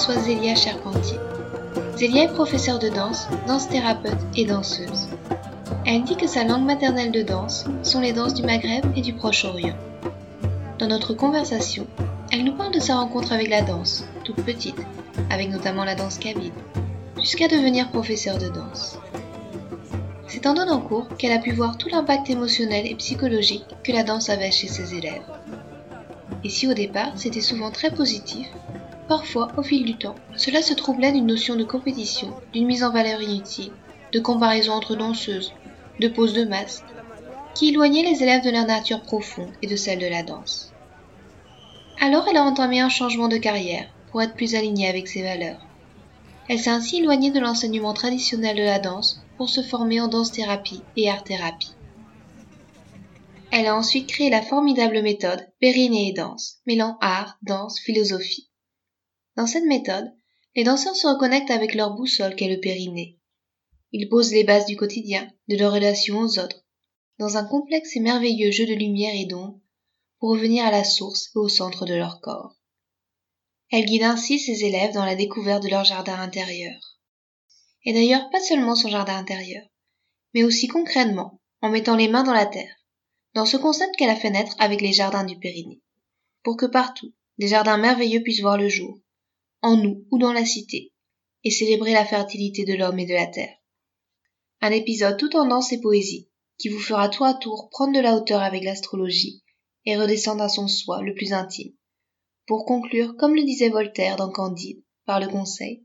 Reçois Zélia Charpentier. Zélia est professeure de danse, danse-thérapeute et danseuse. Elle dit que sa langue maternelle de danse sont les danses du Maghreb et du Proche-Orient. Dans notre conversation, elle nous parle de sa rencontre avec la danse, toute petite, avec notamment la danse kabyle, jusqu'à devenir professeure de danse. C'est en donnant cours qu'elle a pu voir tout l'impact émotionnel et psychologique que la danse avait chez ses élèves. Et si au départ c'était souvent très positif, Parfois, au fil du temps, cela se troublait d'une notion de compétition, d'une mise en valeur inutile, de comparaison entre danseuses, de pose de masque, qui éloignait les élèves de leur nature profonde et de celle de la danse. Alors elle a entamé un changement de carrière pour être plus alignée avec ses valeurs. Elle s'est ainsi éloignée de l'enseignement traditionnel de la danse pour se former en danse-thérapie et art-thérapie. Elle a ensuite créé la formidable méthode Périnée et danse, mêlant art, danse, philosophie. Dans cette méthode, les danseurs se reconnectent avec leur boussole qu'est le périnée. Ils posent les bases du quotidien, de leur relation aux autres, dans un complexe et merveilleux jeu de lumière et d'ombre, pour revenir à la source et au centre de leur corps. Elle guide ainsi ses élèves dans la découverte de leur jardin intérieur. Et d'ailleurs pas seulement son jardin intérieur, mais aussi concrètement, en mettant les mains dans la terre, dans ce concept qu'elle a fait naître avec les jardins du Périnée, pour que partout, des jardins merveilleux puissent voir le jour, en nous ou dans la cité, et célébrer la fertilité de l'homme et de la terre. Un épisode tout en danse et poésie, qui vous fera tour à tour prendre de la hauteur avec l'astrologie et redescendre à son soi le plus intime. Pour conclure, comme le disait Voltaire dans Candide, par le conseil,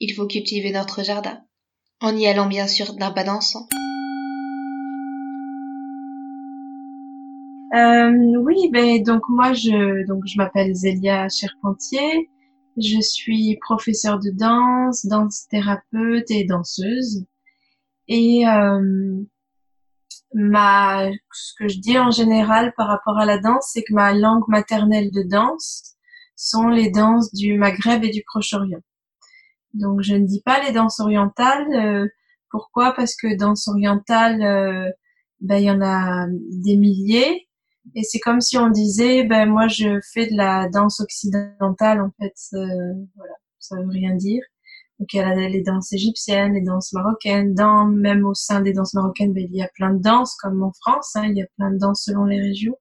il faut cultiver notre jardin, en y allant bien sûr d'un pas dansant. Euh, oui, ben donc moi je donc je m'appelle Zélia Charpentier, je suis professeure de danse, danse thérapeute et danseuse. Et euh, ma, ce que je dis en général par rapport à la danse, c'est que ma langue maternelle de danse sont les danses du Maghreb et du Proche-Orient. Donc je ne dis pas les danses orientales. Euh, pourquoi? Parce que danse orientale, euh, ben, il y en a des milliers et c'est comme si on disait, ben moi je fais de la danse occidentale en fait. Euh, voilà, ça veut rien dire. Donc il y a les danses égyptiennes, les danses marocaines. Dans même au sein des danses marocaines, ben, il y a plein de danses comme en France. Hein, il y a plein de danses selon les régions.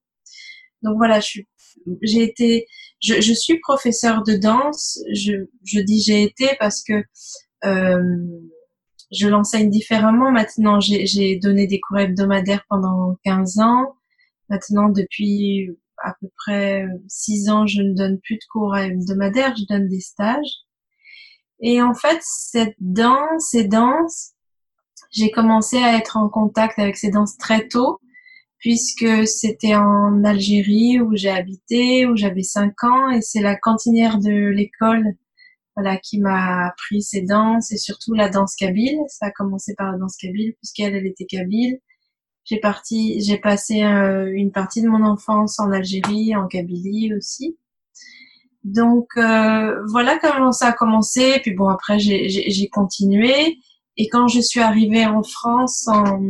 Donc voilà, je suis, j'ai été, je, je, suis professeur de danse. Je, je dis j'ai été parce que euh, je l'enseigne différemment maintenant. J'ai donné des cours hebdomadaires pendant 15 ans. Maintenant, depuis à peu près six ans, je ne donne plus de cours hebdomadaires, je donne des stages. Et en fait, cette danse, ces danses, j'ai commencé à être en contact avec ces danses très tôt, puisque c'était en Algérie où j'ai habité, où j'avais cinq ans, et c'est la cantinière de l'école voilà, qui m'a appris ces danses et surtout la danse kabyle. Ça a commencé par la danse kabyle puisqu'elle, elle était kabyle. J'ai parti, j'ai passé euh, une partie de mon enfance en Algérie, en Kabylie aussi. Donc euh, voilà comment ça a commencé. Puis bon après j'ai continué. Et quand je suis arrivée en France, en,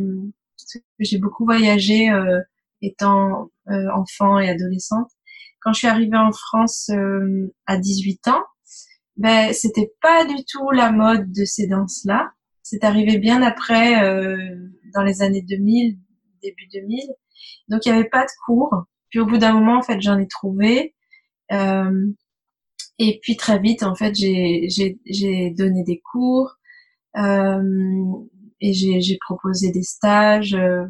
j'ai beaucoup voyagé euh, étant enfant et adolescente. Quand je suis arrivée en France à 18 ans, ben c'était pas du tout la mode de ces danses là. C'est arrivé bien après, euh, dans les années 2000, début 2000. Donc il n'y avait pas de cours. Puis au bout d'un moment, en fait, j'en ai trouvé. Euh, et puis très vite, en fait, j'ai donné des cours euh, et j'ai proposé des stages, euh,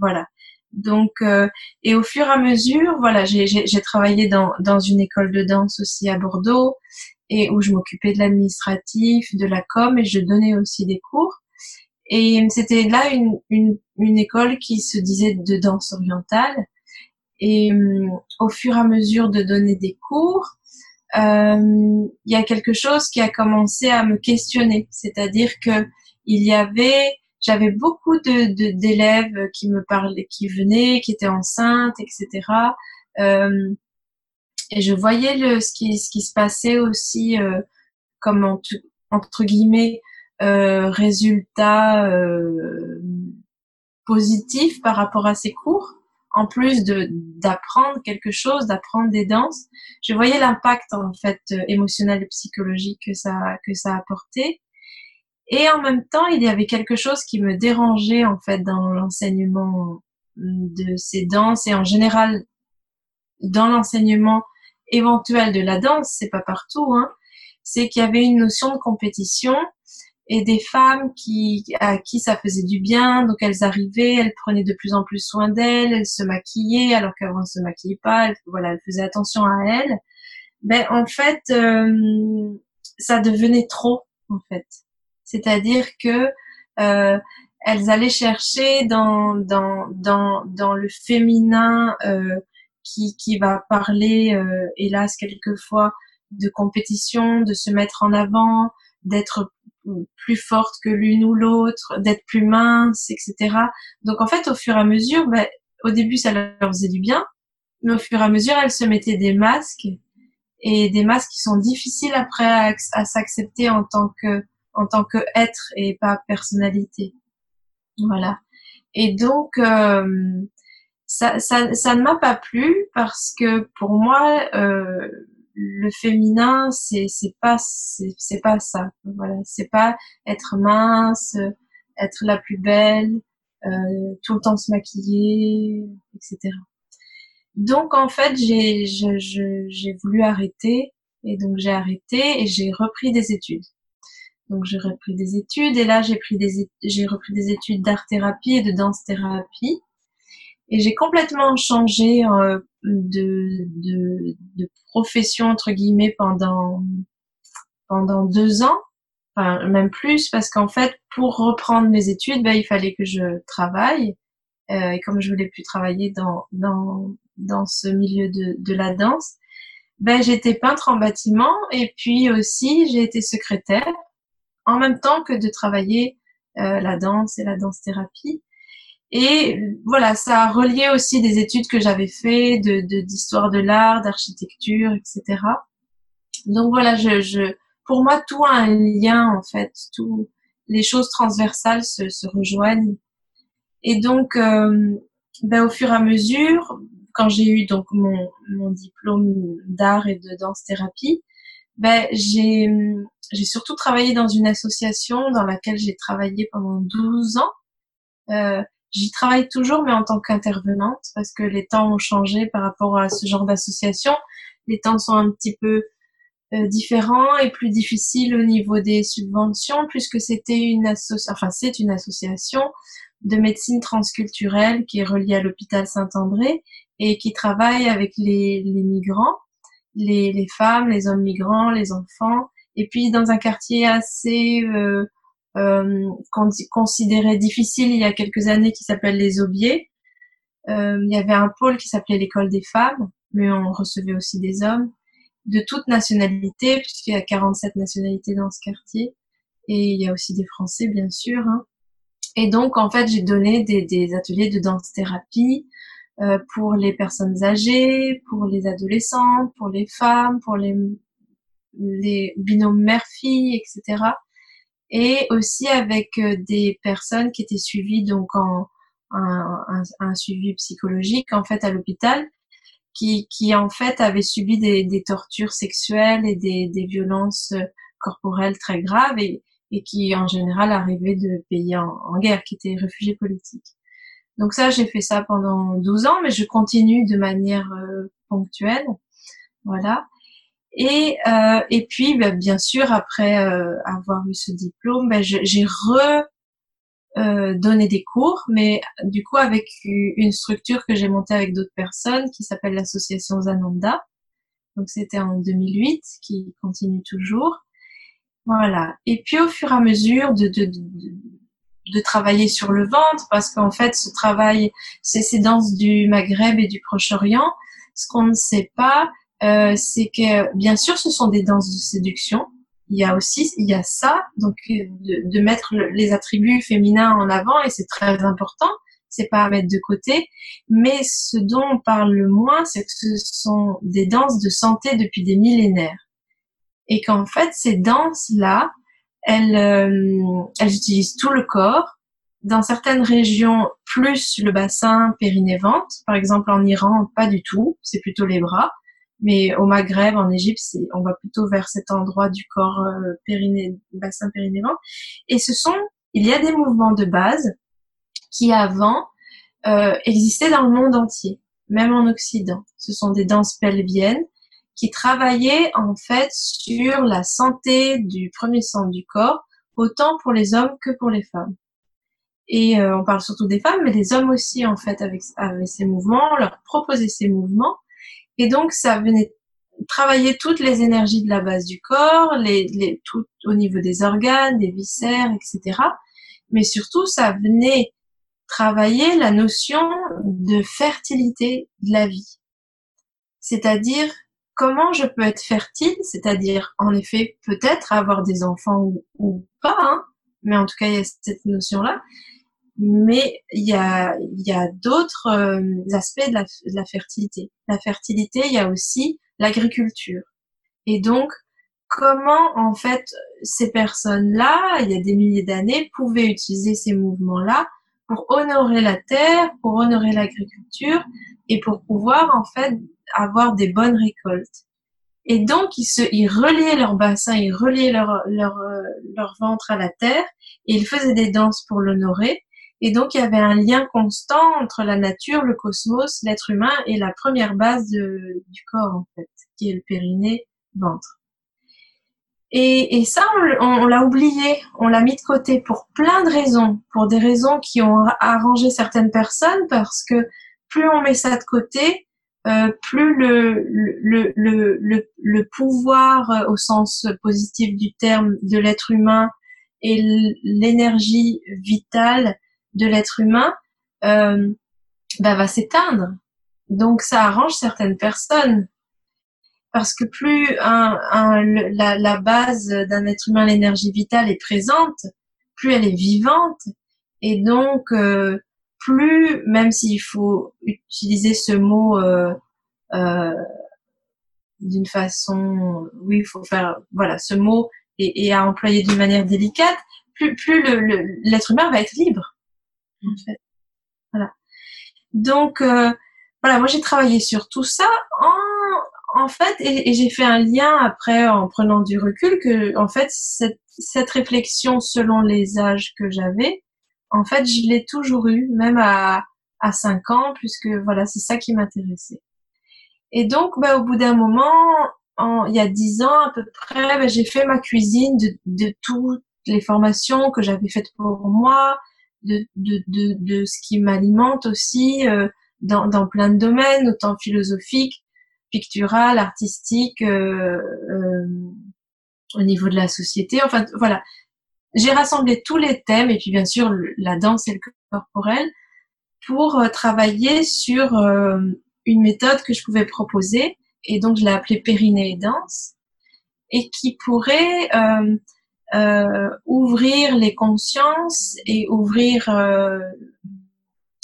voilà. Donc euh, et au fur et à mesure, voilà, j'ai travaillé dans dans une école de danse aussi à Bordeaux et où je m'occupais de l'administratif, de la com et je donnais aussi des cours. Et c'était là une, une, école qui se disait de danse orientale. Et hum, au fur et à mesure de donner des cours, euh, il y a quelque chose qui a commencé à me questionner, c'est-à-dire que il y avait, j'avais beaucoup de d'élèves qui me parlaient, qui venaient, qui étaient enceintes, etc. Euh, et je voyais le, ce qui ce qui se passait aussi euh, comme entre guillemets euh, résultat euh, positif par rapport à ces cours en plus de d'apprendre quelque chose, d'apprendre des danses, je voyais l'impact en fait euh, émotionnel et psychologique que ça que ça apportait. Et en même temps, il y avait quelque chose qui me dérangeait en fait dans l'enseignement de ces danses et en général dans l'enseignement éventuel de la danse, c'est pas partout, hein, c'est qu'il y avait une notion de compétition et des femmes qui à qui ça faisait du bien. Donc elles arrivaient elles prenaient de plus en plus soin d'elles elles se maquillaient alors qu'avant elles se maquillaient pas elles, voilà elles faisaient attention à elles. Ben en fait euh, ça devenait trop en fait. C'est-à-dire que euh, elles allaient chercher dans dans dans dans le féminin euh, qui qui va parler euh, hélas quelquefois de compétition de se mettre en avant d'être plus forte que l'une ou l'autre, d'être plus mince, etc. Donc en fait, au fur et à mesure, ben, au début, ça leur faisait du bien, mais au fur et à mesure, elles se mettaient des masques et des masques qui sont difficiles après à, s'accepter en tant que en tant que être et pas personnalité. Voilà. Et donc euh, ça, ça, ça ne m'a pas plu parce que pour moi, euh, le féminin c'est c'est pas c'est pas ça. Voilà c'est pas être mince être la plus belle euh, tout le temps se maquiller etc donc en fait j'ai j'ai voulu arrêter et donc j'ai arrêté et j'ai repris des études. Donc j'ai repris des études et là j'ai pris des j'ai repris des études d'art thérapie et de danse thérapie et j'ai complètement changé euh, de, de, de, profession entre guillemets pendant pendant deux ans, enfin même plus, parce qu'en fait pour reprendre mes études, ben, il fallait que je travaille. Euh, et comme je voulais plus travailler dans dans dans ce milieu de, de la danse, ben j'étais peintre en bâtiment et puis aussi j'ai été secrétaire en même temps que de travailler euh, la danse et la danse thérapie. Et voilà, ça a relié aussi des études que j'avais fait de d'histoire de, l'art, d'architecture, etc. Donc voilà, je, je, pour moi, tout a un lien en fait. Tout, les choses transversales se, se rejoignent. Et donc, euh, ben, au fur et à mesure, quand j'ai eu donc mon, mon diplôme d'art et de danse thérapie, ben, j'ai j'ai surtout travaillé dans une association dans laquelle j'ai travaillé pendant 12 ans. Euh, J'y travaille toujours, mais en tant qu'intervenante, parce que les temps ont changé par rapport à ce genre d'association. Les temps sont un petit peu euh, différents et plus difficiles au niveau des subventions, puisque c'était une association, enfin c'est une association de médecine transculturelle qui est reliée à l'hôpital Saint-André et qui travaille avec les, les migrants, les, les, femmes, les hommes migrants, les enfants, et puis dans un quartier assez euh, considéré difficile il y a quelques années qui s'appelle les Aubiers. Euh, il y avait un pôle qui s'appelait l'école des femmes, mais on recevait aussi des hommes de toute nationalité, puisqu'il y a 47 nationalités dans ce quartier. Et il y a aussi des Français, bien sûr. Hein. Et donc, en fait, j'ai donné des, des, ateliers de danse-thérapie euh, pour les personnes âgées, pour les adolescents, pour les femmes, pour les, les binômes mère-fille, etc et aussi avec euh, des personnes qui étaient suivies donc en un, un, un suivi psychologique en fait à l'hôpital qui, qui en fait avaient subi des, des tortures sexuelles et des, des violences euh, corporelles très graves et, et qui en général arrivaient de pays en, en guerre, qui étaient réfugiés politiques. Donc ça, j'ai fait ça pendant 12 ans, mais je continue de manière euh, ponctuelle. Voilà. Et, euh, et puis, bah, bien sûr, après euh, avoir eu ce diplôme, bah, j'ai re euh, des cours, mais du coup avec une structure que j'ai montée avec d'autres personnes qui s'appelle l'association Zananda. Donc c'était en 2008, qui continue toujours. Voilà. Et puis au fur et à mesure de, de, de, de travailler sur le ventre parce qu'en fait ce travail, c'est ces danses du Maghreb et du Proche-Orient. Ce qu'on ne sait pas, euh, c'est que bien sûr ce sont des danses de séduction. Il y a aussi, il y a ça, donc de, de mettre les attributs féminins en avant et c'est très important. C'est pas à mettre de côté, mais ce dont on parle le moins, c'est que ce sont des danses de santé depuis des millénaires et qu'en fait ces danses là elles, euh, elles utilisent tout le corps. Dans certaines régions, plus le bassin périnée-ventre. Par exemple, en Iran, pas du tout. C'est plutôt les bras. Mais au Maghreb, en Égypte, on va plutôt vers cet endroit du corps euh, périnée, bassin périnée-ventre. Et ce sont, il y a des mouvements de base qui avant euh, existaient dans le monde entier, même en Occident. Ce sont des danses pelviennes qui travaillait en fait sur la santé du premier sang du corps, autant pour les hommes que pour les femmes. Et euh, on parle surtout des femmes, mais des hommes aussi en fait avec, avec ces mouvements, leur proposer ces mouvements. Et donc ça venait travailler toutes les énergies de la base du corps, les, tout au niveau des organes, des viscères, etc. Mais surtout, ça venait travailler la notion de fertilité de la vie. C'est-à-dire comment je peux être fertile, c'est-à-dire en effet peut-être avoir des enfants ou, pas, hein, mais en tout cas il y a cette notion-là. Mais il y a, y a d'autres euh, aspects de la, de la fertilité. La fertilité, il y a aussi l'agriculture. Et donc, comment en fait ces personnes-là, il y a des milliers d'années, pouvaient utiliser ces mouvements-là pour honorer la terre, pour honorer l'agriculture et pour pouvoir en fait avoir des bonnes récoltes. Et donc, ils, se, ils reliaient leur bassin, ils reliaient leur, leur, euh, leur ventre à la terre, et ils faisaient des danses pour l'honorer. Et donc, il y avait un lien constant entre la nature, le cosmos, l'être humain et la première base du corps, en fait, qui est le périnée, ventre. Et, ça, on, l'a oublié, on l'a mis de côté pour plein de raisons, pour des raisons qui ont arrangé certaines personnes, parce que plus on met ça de côté, euh, plus le, le, le, le, le pouvoir euh, au sens positif du terme de l'être humain et l'énergie vitale de l'être humain euh, bah, va s'éteindre. Donc ça arrange certaines personnes. Parce que plus la, base d'un être humain, l'énergie vitale est présente, plus elle est vivante. Et donc, euh, plus, même s'il faut utiliser ce mot euh, d'une façon, oui, il faut faire, voilà, ce mot et, à employer d'une manière délicate, plus, plus l'être le, humain va être libre. En fait. Voilà. Donc, euh, voilà, moi j'ai travaillé sur tout ça en, en fait, et, et j'ai fait un lien après en prenant du recul que, en fait, cette, cette réflexion selon les âges que j'avais, en fait, je l'ai toujours eu, même à, à 5 ans, puisque voilà, c'est ça qui m'intéressait. Et donc, bah, au bout d'un moment, en, il y a 10 ans à peu près, bah, j'ai fait ma cuisine de, de toutes les formations que j'avais faites pour moi, de, de, de, de ce qui m'alimente aussi euh, dans, dans plein de domaines, autant philosophique, pictural, artistique, euh, euh, au niveau de la société. Enfin, voilà, j'ai rassemblé tous les thèmes et puis bien sûr la danse et le corporel pour euh, travailler sur euh, une méthode que je pouvais proposer et donc je l'ai appelée périnée et danse et qui pourrait euh, ouvrir les consciences et ouvrir euh,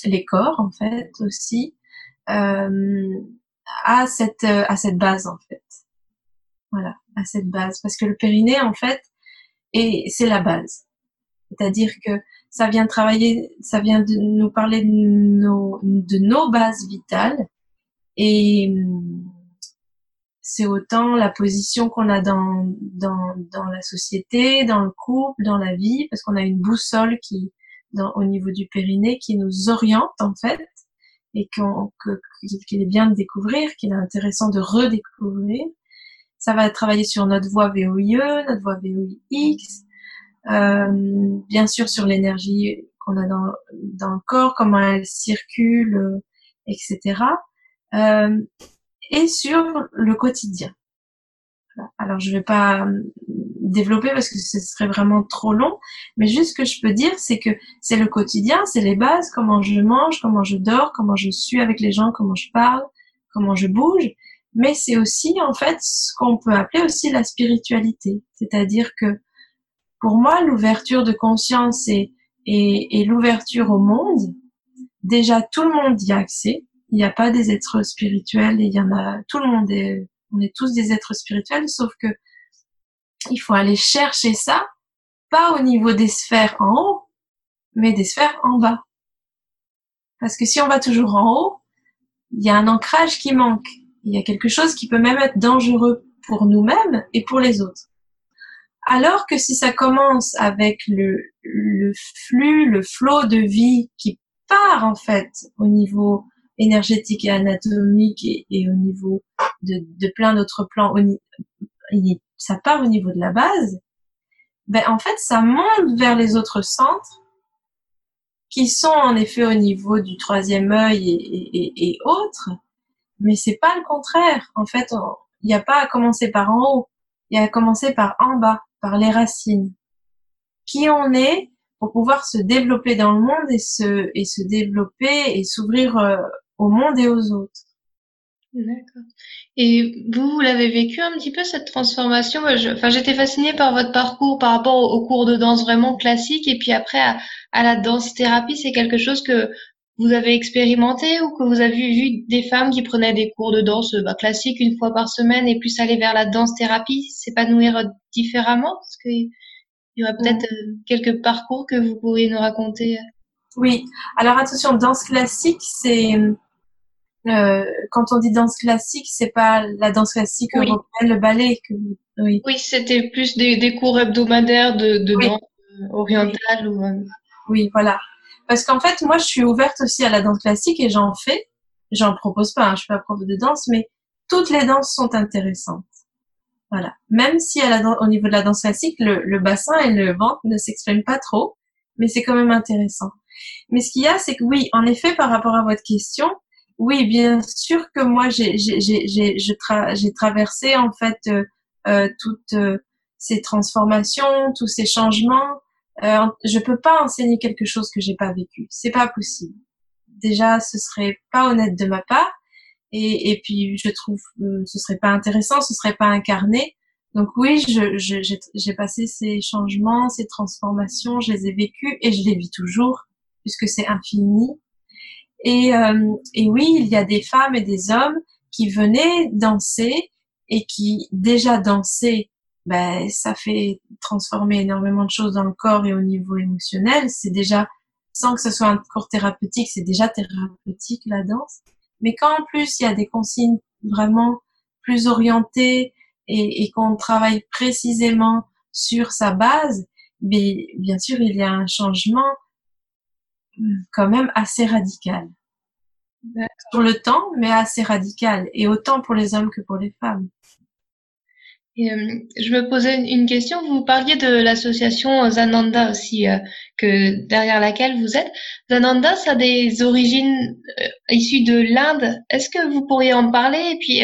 les corps en fait aussi euh, à cette à cette base en fait voilà à cette base parce que le périnée en fait et c'est la base. C'est-à-dire que ça vient travailler, ça vient de nous parler de nos, de nos bases vitales et c'est autant la position qu'on a dans, dans, dans la société, dans le couple, dans la vie, parce qu'on a une boussole qui, dans, au niveau du périnée, qui nous oriente en fait, et qu'il est bien de découvrir, qu'il est intéressant de redécouvrir. Ça va travailler sur notre voix VOIE, notre voix VOIX, euh, bien sûr sur l'énergie qu'on a dans, dans le corps, comment elle circule, etc. Euh, et sur le quotidien. Alors je vais pas développer parce que ce serait vraiment trop long. Mais juste ce que je peux dire, c'est que c'est le quotidien, c'est les bases, comment je mange, comment je dors, comment je suis avec les gens, comment je parle, comment je bouge. Mais c'est aussi en fait ce qu'on peut appeler aussi la spiritualité. C'est-à-dire que pour moi, l'ouverture de conscience et, et, et l'ouverture au monde, déjà tout le monde y a accès. Il n'y a pas des êtres spirituels, il y en a, tout le monde est, on est tous des êtres spirituels, sauf que il faut aller chercher ça, pas au niveau des sphères en haut, mais des sphères en bas. Parce que si on va toujours en haut, il y a un ancrage qui manque. Il y a quelque chose qui peut même être dangereux pour nous-mêmes et pour les autres. Alors que si ça commence avec le flux, le flot de vie qui part en fait au niveau énergétique et anatomique et, au niveau de, de plein d'autres plans, ça part au niveau de la base, ben en fait ça monte vers les autres centres qui sont en effet au niveau du troisième œil et, et, et autres, mais c'est pas le contraire. En fait, il n'y a pas à commencer par en haut, il y a à commencer par en bas, par les racines. Qui on est pour pouvoir se développer dans le monde et se et se développer et s'ouvrir euh, au monde et aux autres. D'accord. Et vous, vous l'avez vécu un petit peu cette transformation? Enfin, j'étais fascinée par votre parcours par rapport au, cours de danse vraiment classique et puis après à, à la danse thérapie, c'est quelque chose que vous avez expérimenté ou que vous avez vu des femmes qui prenaient des cours de danse bah, classique une fois par semaine et plus aller vers la danse thérapie, s'épanouir différemment? Parce qu'il y aurait peut-être euh, quelques parcours que vous pourriez nous raconter. Oui. Alors attention, danse classique, c'est euh, quand on dit danse classique, c'est pas la danse classique européenne, le ballet. Que, oui, oui c'était plus des, des, cours hebdomadaires de, de danse euh, orientale. Ou, euh, Oui, voilà. Parce qu'en fait, moi, je suis ouverte aussi à la danse classique et j'en fais. J'en propose pas, hein, je suis pas prof de danse, mais toutes les danses sont intéressantes. Voilà. Même si à la, au niveau de la danse classique, le, le bassin et le ventre ne s'expriment pas trop, mais c'est quand même intéressant. Mais ce qu'il y a, c'est que oui, en effet, par rapport à votre question, oui, bien sûr que moi j'ai traversé en fait euh, euh, toutes euh, ces transformations, tous ces changements. Euh, je peux pas enseigner quelque chose que j'ai pas vécu. C'est pas possible. Déjà, ce serait pas honnête de ma part. Et, et puis je trouve ce serait pas intéressant, ce serait pas incarné. Donc oui, j'ai je, passé ces changements, ces transformations, je les ai vécus et je les vis toujours puisque c'est infini et, euh, et oui, il y a des femmes et des hommes qui venaient danser et qui déjà dansaient, ben, ça fait transformer énormément de choses dans le corps et au niveau émotionnel. C'est déjà, sans que ce soit un cours thérapeutique, c'est déjà thérapeutique la danse. Mais quand en plus il y a des consignes vraiment plus orientées et, qu'on travaille précisément sur sa base, bien sûr il y a un changement quand même assez radical. Sur le temps, mais assez radical, et autant pour les hommes que pour les femmes. Et, euh, je me posais une question. Vous parliez de l'association Zananda aussi, euh, que derrière laquelle vous êtes. Zananda, ça a des origines euh, issues de l'Inde. Est-ce que vous pourriez en parler? Et puis,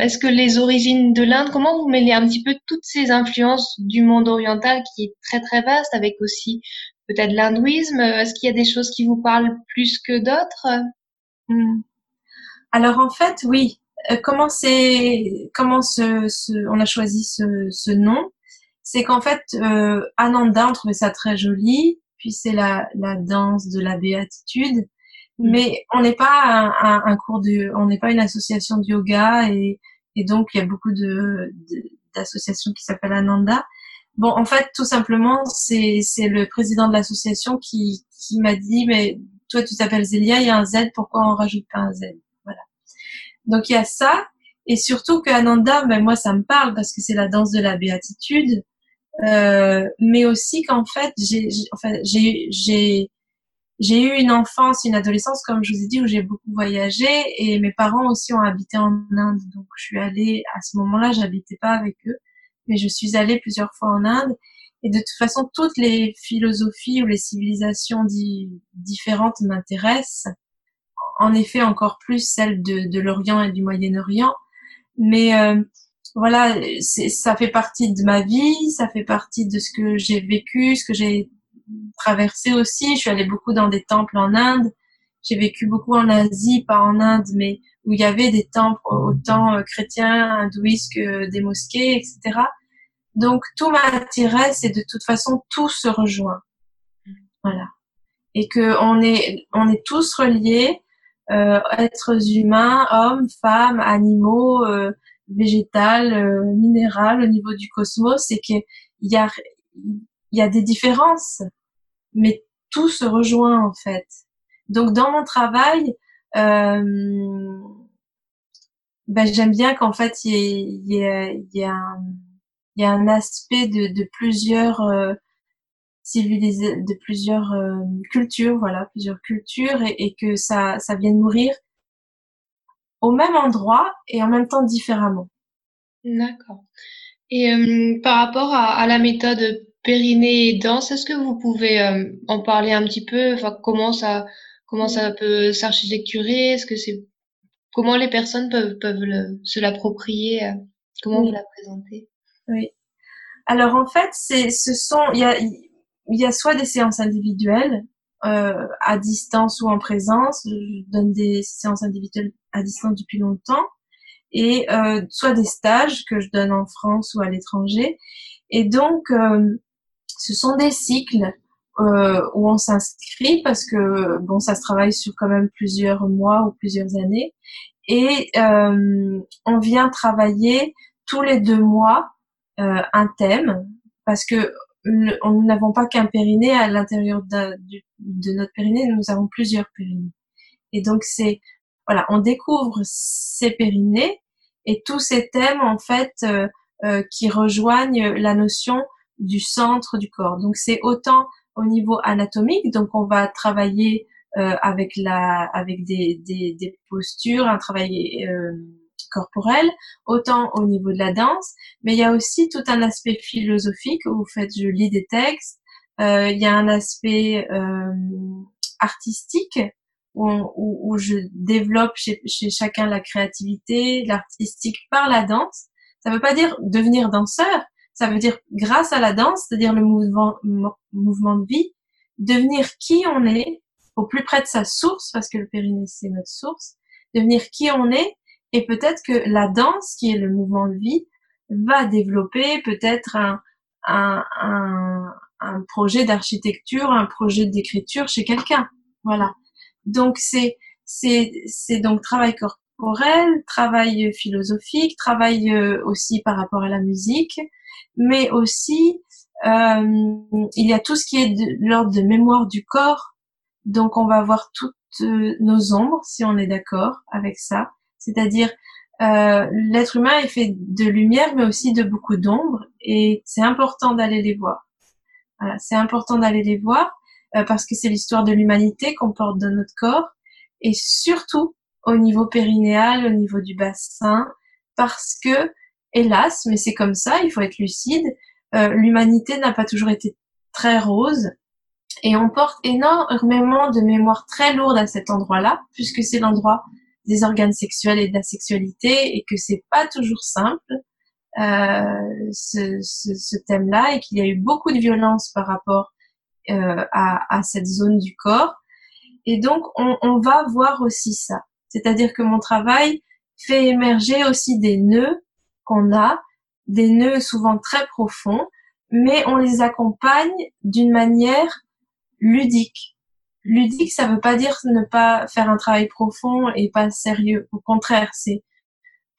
est-ce que les origines de l'Inde, comment vous mêlez un petit peu toutes ces influences du monde oriental qui est très très vaste, avec aussi peut-être l'hindouisme Est-ce qu'il y a des choses qui vous parlent plus que d'autres? Hmm. Alors en fait, oui. Euh, comment c'est, comment ce, ce, on a choisi ce, ce nom? C'est qu'en fait, euh, Ananda, on trouvait ça très joli. Puis c'est la, la danse de la béatitude. Hmm. Mais on n'est pas un, un, cours de, on n'est pas une association de yoga et, et donc il y a beaucoup de, d'associations qui s'appellent Ananda. Bon, en fait, tout simplement, c'est le président de l'association qui, qui m'a dit, mais toi, tu t'appelles Zélia, il y a un Z, pourquoi on rajoute pas un Z? Voilà. Donc, il y a ça. Et surtout que Ananda, ben, moi, ça me parle parce que c'est la danse de la béatitude. Euh, mais aussi qu'en fait, j'ai enfin, j'ai j'ai eu une enfance, une adolescence, comme je vous ai dit, où j'ai beaucoup voyagé et mes parents aussi ont habité en Inde. Donc, je suis allée, à ce moment-là, j'habitais pas avec eux mais je suis allée plusieurs fois en Inde. Et de toute façon, toutes les philosophies ou les civilisations différentes m'intéressent. En effet, encore plus celles de, de l'Orient et du Moyen-Orient. Mais euh, voilà, ça fait partie de ma vie, ça fait partie de ce que j'ai vécu, ce que j'ai traversé aussi. Je suis allée beaucoup dans des temples en Inde. J'ai vécu beaucoup en Asie, pas en Inde, mais où il y avait des temples autant euh, chrétiens, hindouistes que des mosquées, etc. Donc tout m'attirait, c'est de toute façon tout se rejoint. Voilà. Et que on est, on est tous reliés, euh, êtres humains, hommes, femmes, animaux, euh, végétal, euh, minéral au niveau du cosmos, c'est qu'il y a, il y a des différences, mais tout se rejoint en fait. Donc dans mon travail, euh, ben, j'aime bien qu'en fait il y ait, y, un, y a un aspect de, de plusieurs euh, de plusieurs euh, cultures, voilà, plusieurs cultures, et, et, que ça, ça vienne nourrir au même endroit et en même temps différemment. D'accord. Et euh, par rapport à, à, la méthode périnée et danse, est-ce que vous pouvez euh, en parler un petit peu? Enfin, comment ça, comment ça peut s'architecturer? Est-ce que c'est comment les personnes peuvent peuvent le, se l'approprier euh, Comment vous la présentez? Oui. Alors en fait, c'est ce sont il y a il y a soit des séances individuelles euh, à distance ou en présence. Je donne des séances individuelles à distance depuis longtemps et euh, soit des stages que je donne en France ou à l'étranger. Et donc, euh, ce sont des cycles euh, où on s'inscrit parce que bon, ça se travaille sur quand même plusieurs mois ou plusieurs années, et euh, on vient travailler tous les deux mois euh, un thème parce que nous n'avons pas qu'un périnée à l'intérieur de, notre périnée, nous avons plusieurs périnées. Et donc c'est voilà, on découvre ces périnées et tous ces thèmes en fait euh, qui rejoignent la notion du centre du corps. Donc c'est autant au niveau anatomique, donc on va travailler euh, avec la avec des, des, des, postures, un travail euh, corporel, autant au niveau de la danse, mais il y a aussi tout un aspect philosophique où vous faites, je lis des textes, euh, il y a un aspect euh, artistique où, où, je développe chez, chez, chacun la créativité, l'artistique par la danse. Ça ne veut pas dire devenir danseur, ça veut dire grâce à la danse, c'est-à-dire le mouvement, mouvement de vie, devenir qui on est au plus près de sa source, parce que le périnée c'est notre source, devenir qui on est, et peut-être que la danse, qui est le mouvement de vie, va développer peut-être un, un, un, projet d'architecture, un projet d'écriture chez quelqu'un. Voilà. Donc c'est c'est donc travail corporel, travail philosophique, travail euh, aussi par rapport à la musique, mais aussi euh, il y a tout ce qui est de l'ordre de mémoire du corps. Donc on va voir toutes euh, nos ombres si on est d'accord avec ça. C'est-à-dire euh, l'être humain est fait de lumière, mais aussi de beaucoup d'ombres, et c'est important d'aller les voir. Voilà, c'est important d'aller les voir euh, parce que c'est l'histoire de l'humanité qu'on porte dans notre corps, et surtout au niveau périnéal, au niveau du bassin, parce que, hélas, mais c'est comme ça, il faut être lucide, euh, l'humanité n'a pas toujours été très rose, et on porte énormément de mémoire très lourde à cet endroit-là, puisque c'est l'endroit des organes sexuels et de la sexualité, et que c'est pas toujours simple. Euh, ce, ce, ce thème-là et qu'il y a eu beaucoup de violence par rapport euh, à, à, cette zone du corps. Et donc, on, on va voir aussi ça. C'est-à-dire que mon travail fait émerger aussi des nœuds qu'on a, des nœuds souvent très profonds, mais on les accompagne d'une manière ludique. Ludique, ça veut pas dire ne pas faire un travail profond et pas sérieux. Au contraire, c'est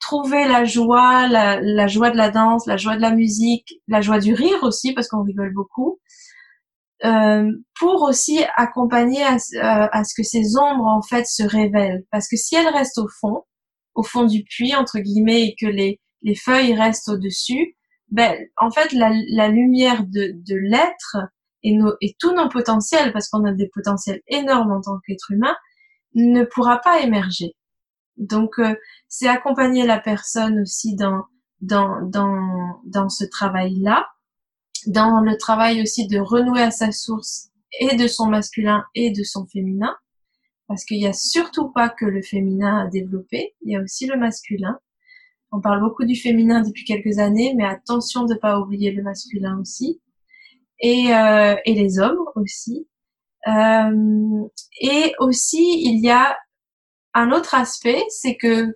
trouver la joie, la, la, joie de la danse, la joie de la musique, la joie du rire aussi, parce qu'on rigole beaucoup, euh, pour aussi accompagner à, euh, à, ce que ces ombres en fait se révèlent. Parce que si elles restent au fond, au fond du puits entre guillemets, et que les, les feuilles restent au-dessus, ben en fait la, la lumière de, de l'être et, et tous nos potentiels, parce qu'on a des potentiels énormes en tant qu'être humain, ne pourra pas émerger. Donc euh, c'est accompagner la personne aussi dans dans dans dans ce travail là dans le travail aussi de renouer à sa source et de son masculin et de son féminin, parce qu'il n'y a surtout pas que le féminin à développer, il y a aussi le masculin. On parle beaucoup du féminin depuis quelques années, mais attention de ne pas oublier le masculin aussi. Et, euh, et les hommes aussi. Euh, et aussi, il y a un autre aspect, c'est que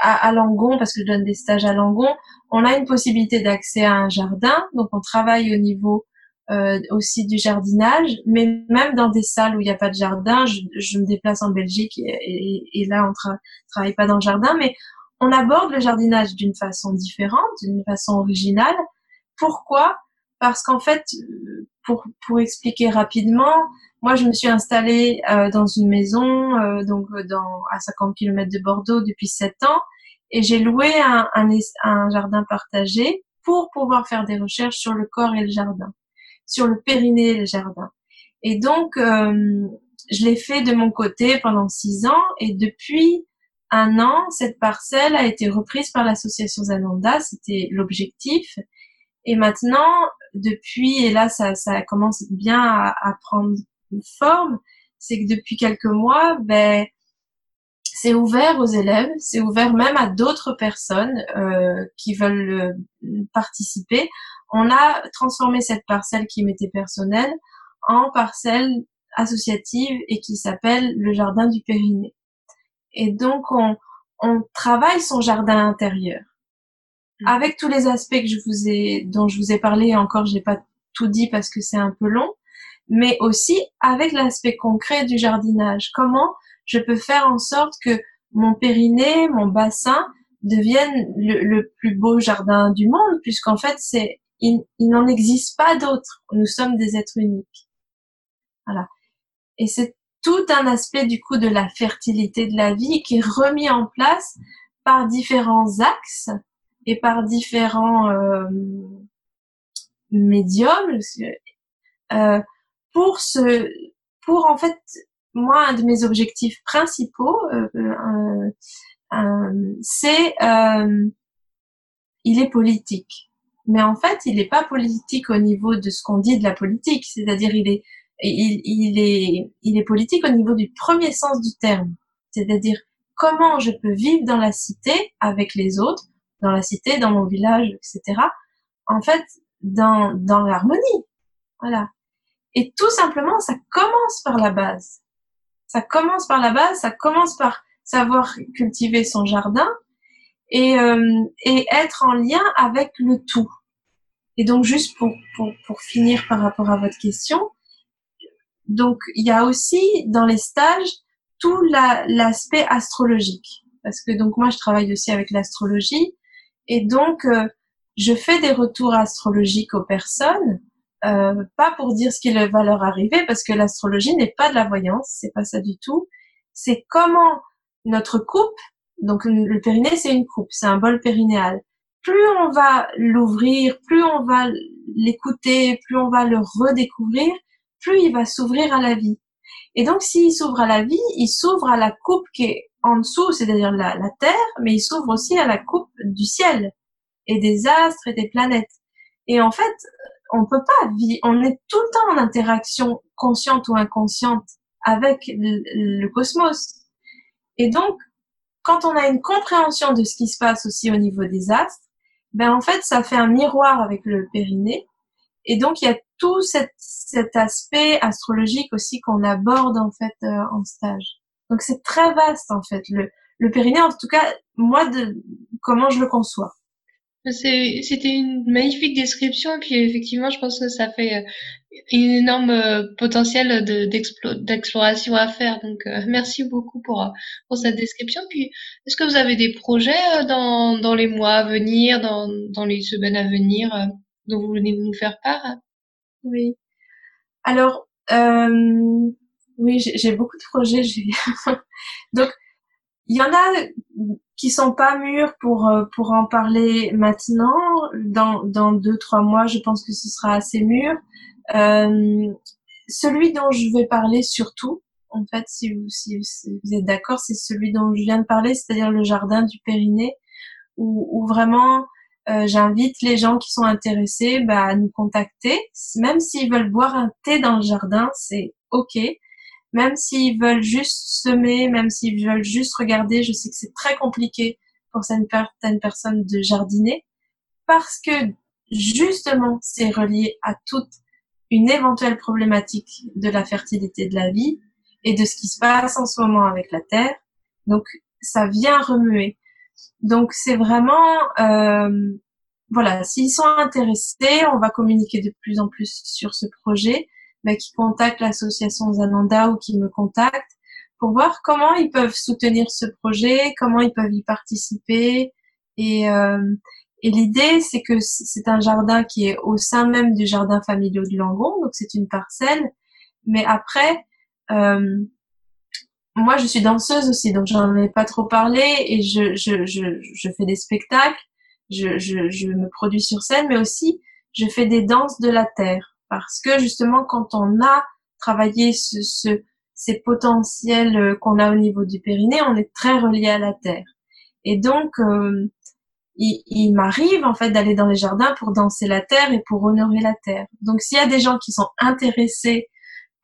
à, à, Langon, parce que je donne des stages à Langon, on a une possibilité d'accès à un jardin. Donc, on travaille au niveau euh, aussi du jardinage, mais même dans des salles où il n'y a pas de jardin, je, je, me déplace en Belgique et, et, là, on tra travaille pas dans le jardin, mais on aborde le jardinage d'une façon différente, d'une façon originale. Pourquoi? Parce qu'en fait, pour, pour expliquer rapidement, moi, je me suis installée euh, dans une maison, euh, donc dans, à 50 km de Bordeaux depuis 7 ans, et j'ai loué un, un, un, jardin partagé pour pouvoir faire des recherches sur le corps et le jardin, sur le périnée et le jardin. Et donc, euh, je l'ai fait de mon côté pendant six ans, et depuis un an, cette parcelle a été reprise par l'association Zananda, c'était l'objectif. Et maintenant, depuis, et là, ça, ça commence bien à, à prendre forme, c'est que depuis quelques mois, ben, c'est ouvert aux élèves, c'est ouvert même à d'autres personnes euh, qui veulent euh, participer. On a transformé cette parcelle qui m'était personnelle en parcelle associative et qui s'appelle le jardin du Périnée. Et donc on, on travaille son jardin intérieur mmh. avec tous les aspects que je vous ai dont je vous ai parlé. Encore, j'ai pas tout dit parce que c'est un peu long mais aussi avec l'aspect concret du jardinage. Comment je peux faire en sorte que mon périnée, mon bassin devienne le, plus beau jardin du monde, puisqu'en fait, c'est il, n'en existe pas d'autres. Nous sommes des êtres uniques. Voilà. Et c'est tout un aspect du coup de la fertilité de la vie qui est remis en place par différents axes et par différents euh, médiums. Euh, pour ce, pour en fait, moi, un de mes objectifs principaux, euh, euh, euh, c'est, il est politique. Mais en fait, il n'est pas politique au niveau de ce qu'on dit de la politique, c'est-à-dire il est, il, il est, il est politique au niveau du premier sens du terme, c'est-à-dire comment je peux vivre dans la cité avec les autres, dans la cité, dans mon village, etc. En fait, dans, dans l'harmonie. Voilà. Et tout simplement, ça commence par la base. Ça commence par la base, ça commence par savoir cultiver son jardin et, euh, et être en lien avec le tout. Et donc, juste pour, pour, pour finir par rapport à votre question, donc il y a aussi dans les stages tout l'aspect astrologique. Parce que donc moi, je travaille aussi avec l'astrologie et donc euh, je fais des retours astrologiques aux personnes euh, pas pour dire ce qui va leur arriver, parce que l'astrologie n'est pas de la voyance, c'est pas ça du tout. C'est comment notre coupe, donc le périnée c'est une coupe, c'est un bol périnéal. Plus on va l'ouvrir, plus on va l'écouter, plus on va le redécouvrir, plus il va s'ouvrir à la vie. Et donc s'il s'ouvre à la vie, il s'ouvre à la coupe qui est en dessous, c'est-à-dire la, terre, mais il s'ouvre aussi à la coupe du ciel et des astres et des planètes. Et en fait, on peut pas vivre, on est tout le temps en interaction consciente ou inconsciente avec le, cosmos. Et donc, quand on a une compréhension de ce qui se passe aussi au niveau des astres, ben en fait, ça fait un miroir avec le périnée. Et donc, il y a tout cet, cet aspect astrologique aussi qu'on aborde en fait euh, en stage. Donc, c'est très vaste en fait. Le, le périnée, en tout cas, moi, de comment je le conçois. C'était une magnifique description, puis effectivement, je pense que ça fait euh, une énorme euh, potentiel d'exploration à faire. Donc, euh, merci beaucoup pour, pour cette description. Puis, est-ce que vous avez des projets dans, dans les mois à venir, dans, dans les semaines à venir, dont vous voulez nous faire part? Oui. Alors, euh, oui, j'ai beaucoup de projets. Donc, il y en a qui sont pas mûrs pour euh, pour en parler maintenant. Dans dans deux trois mois, je pense que ce sera assez mûr. Euh, celui dont je vais parler surtout, en fait, si vous si, vous êtes d'accord, c'est celui dont je viens de parler, c'est-à-dire le jardin du Périnée, où, où vraiment euh, j'invite les gens qui sont intéressés bah, à nous contacter, même s'ils veulent boire un thé dans le jardin, c'est ok même s'ils veulent juste semer, même s'ils veulent juste regarder, je sais que c'est très compliqué pour certaines personnes de jardiner parce que justement c'est relié à toute une éventuelle problématique de la fertilité de la vie et de ce qui se passe en ce moment avec la terre. Donc ça vient remuer. Donc c'est vraiment euh, voilà, s'ils sont intéressés, on va communiquer de plus en plus sur ce projet, mais qui contactent l'association Zananda ou qui me contactent pour voir comment ils peuvent soutenir ce projet, comment ils peuvent y participer. Et, euh, l'idée, c'est que c'est un jardin qui est au sein même du jardin familial de Langon, donc c'est une parcelle. Mais après, euh, moi, je suis danseuse aussi, donc j'en ai pas trop parlé et je, fais des spectacles, je, je, je me produis sur scène, mais aussi je fais des danses de la terre parce que justement, quand on a travaillé ce, ce ces potentiels euh, qu'on a au niveau du périnée, on est très relié à la terre. Et donc, euh, il, il m'arrive en fait d'aller dans les jardins pour danser la terre et pour honorer la terre. Donc, s'il y a des gens qui sont intéressés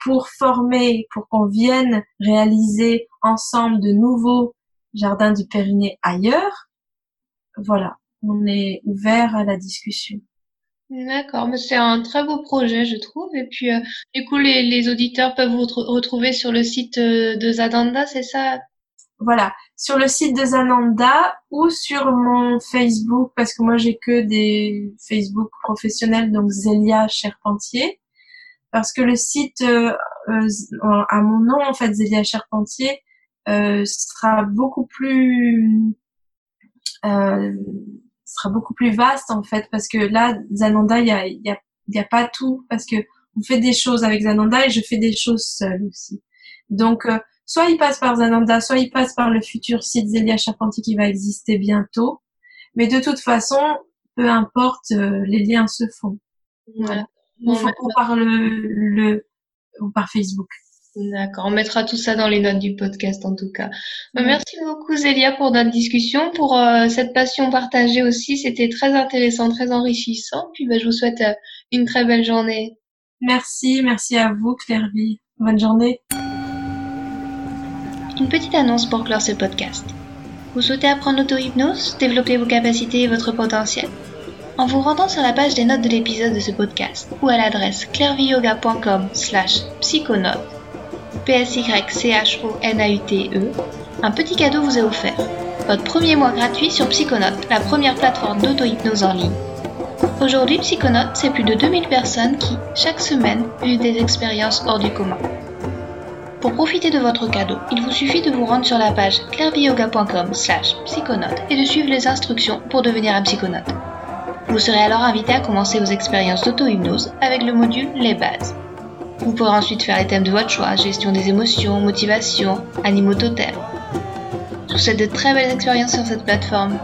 pour former, pour qu'on vienne réaliser ensemble de nouveaux jardins du Périnée ailleurs, voilà, on est ouvert à la discussion. D'accord, mais c'est un très beau projet, je trouve. Et puis, euh, du coup, les, auditeurs peuvent vous retrouver sur le site euh, de Zananda, c'est ça? Voilà, sur le site de Zananda ou sur mon Facebook, parce que moi j'ai que des Facebook professionnels, donc Zélia Charpentier parce que le site euh, à mon nom, en fait, Zélia Charpentier, sera beaucoup plus euh, sera beaucoup plus vaste en fait parce que là Zananda il y a il y a, y a pas tout parce que on fait des choses avec Zananda et je fais des choses seule aussi donc euh, soit il passe par Zananda soit il passe par le futur site Zélia Charpentier qui va exister bientôt mais de toute façon peu importe les liens se font voilà. Il faut qu'on parle le, par Facebook. D'accord, on mettra tout ça dans les notes du podcast en tout cas. Bah, merci beaucoup Zélia pour notre discussion, pour euh, cette passion partagée aussi. C'était très intéressant, très enrichissant. Puis bah, je vous souhaite euh, une très belle journée. Merci, merci à vous Clairvy. Bonne journée. Une petite annonce pour clore ce podcast. Vous souhaitez apprendre l'auto-hypnose, développer vos capacités et votre potentiel? En vous rendant sur la page des notes de l'épisode de ce podcast ou à l'adresse clairviyoga.com slash psychonote, p s y c h o n a u t e un petit cadeau vous est offert. Votre premier mois gratuit sur Psychonote, la première plateforme d'auto-hypnose en ligne. Aujourd'hui, Psychonote, c'est plus de 2000 personnes qui, chaque semaine, vivent des expériences hors du commun. Pour profiter de votre cadeau, il vous suffit de vous rendre sur la page clairviyoga.com slash psychonote et de suivre les instructions pour devenir un psychonote. Vous serez alors invité à commencer vos expériences d'auto-hypnose avec le module Les bases. Vous pourrez ensuite faire les thèmes de votre choix, gestion des émotions, motivation, animaux totems. Je vous souhaite de très belles expériences sur cette plateforme.